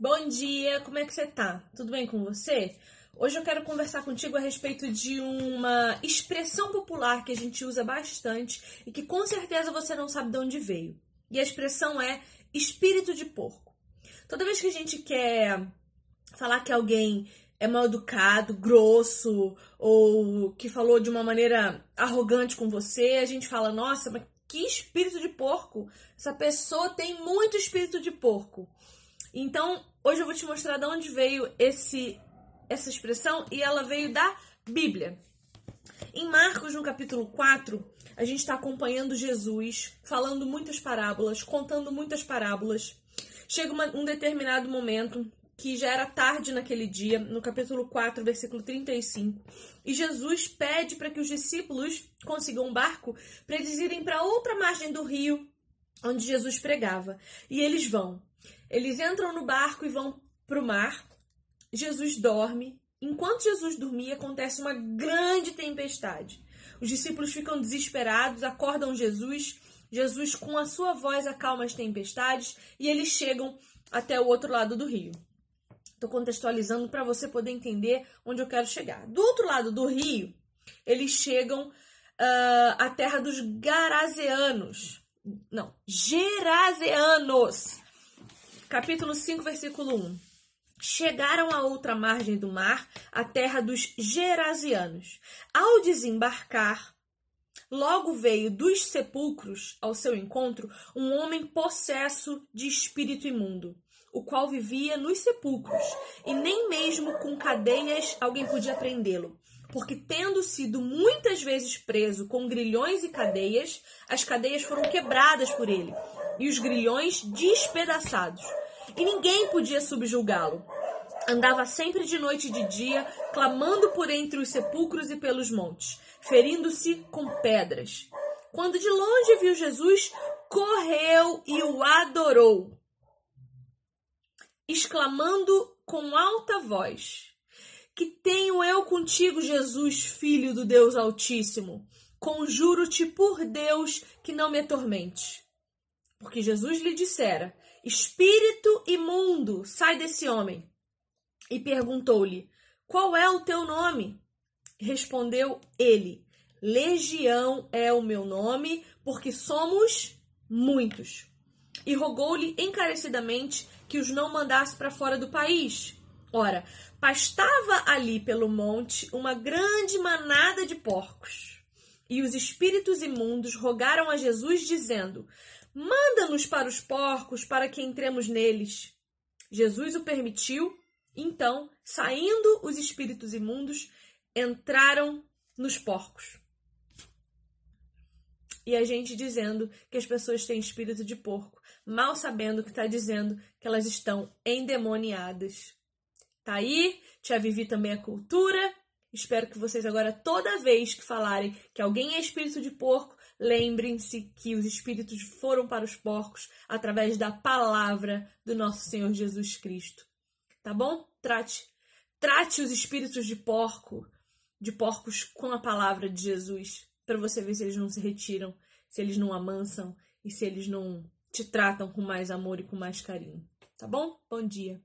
Bom dia, como é que você tá? Tudo bem com você? Hoje eu quero conversar contigo a respeito de uma expressão popular que a gente usa bastante e que com certeza você não sabe de onde veio. E a expressão é espírito de porco. Toda vez que a gente quer falar que alguém é mal educado, grosso ou que falou de uma maneira arrogante com você, a gente fala: "Nossa, mas que espírito de porco! Essa pessoa tem muito espírito de porco". Então, hoje eu vou te mostrar de onde veio esse essa expressão e ela veio da Bíblia. Em Marcos, no capítulo 4, a gente está acompanhando Jesus, falando muitas parábolas, contando muitas parábolas. Chega uma, um determinado momento que já era tarde naquele dia, no capítulo 4, versículo 35, e Jesus pede para que os discípulos consigam um barco para eles irem para outra margem do rio onde Jesus pregava. E eles vão. Eles entram no barco e vão para o mar. Jesus dorme. Enquanto Jesus dormia, acontece uma grande tempestade. Os discípulos ficam desesperados, acordam Jesus. Jesus, com a sua voz, acalma as tempestades e eles chegam até o outro lado do rio. Estou contextualizando para você poder entender onde eu quero chegar. Do outro lado do rio, eles chegam uh, à terra dos Garazeanos. Não, Gerazeanos capítulo 5, versículo 1. Chegaram à outra margem do mar, a terra dos Gerasianos. Ao desembarcar, logo veio dos sepulcros ao seu encontro um homem possesso de espírito imundo, o qual vivia nos sepulcros, e nem mesmo com cadeias alguém podia prendê-lo porque tendo sido muitas vezes preso com grilhões e cadeias, as cadeias foram quebradas por ele e os grilhões despedaçados e ninguém podia subjulgá-lo. Andava sempre de noite e de dia, clamando por entre os sepulcros e pelos montes, ferindo-se com pedras. Quando de longe viu Jesus, correu e o adorou, exclamando com alta voz: Que tenho eu contigo, Jesus, filho do Deus Altíssimo? Conjuro-te por Deus que não me atormente. Porque Jesus lhe dissera: Espírito imundo, sai desse homem. E perguntou-lhe: Qual é o teu nome? Respondeu ele: Legião é o meu nome, porque somos muitos. E rogou-lhe encarecidamente que os não mandasse para fora do país. Ora, pastava ali pelo monte uma grande manada de porcos. E os espíritos imundos rogaram a Jesus, dizendo: Manda-nos para os porcos, para que entremos neles. Jesus o permitiu, então, saindo os espíritos imundos, entraram nos porcos. E a gente dizendo que as pessoas têm espírito de porco, mal sabendo que está dizendo que elas estão endemoniadas. Tá aí, Tia Vivi também a cultura. Espero que vocês agora, toda vez que falarem que alguém é espírito de porco, Lembrem-se que os espíritos foram para os porcos através da palavra do nosso Senhor Jesus Cristo. Tá bom? Trate, trate os espíritos de porco, de porcos com a palavra de Jesus, para você ver se eles não se retiram, se eles não amansam e se eles não te tratam com mais amor e com mais carinho. Tá bom? Bom dia.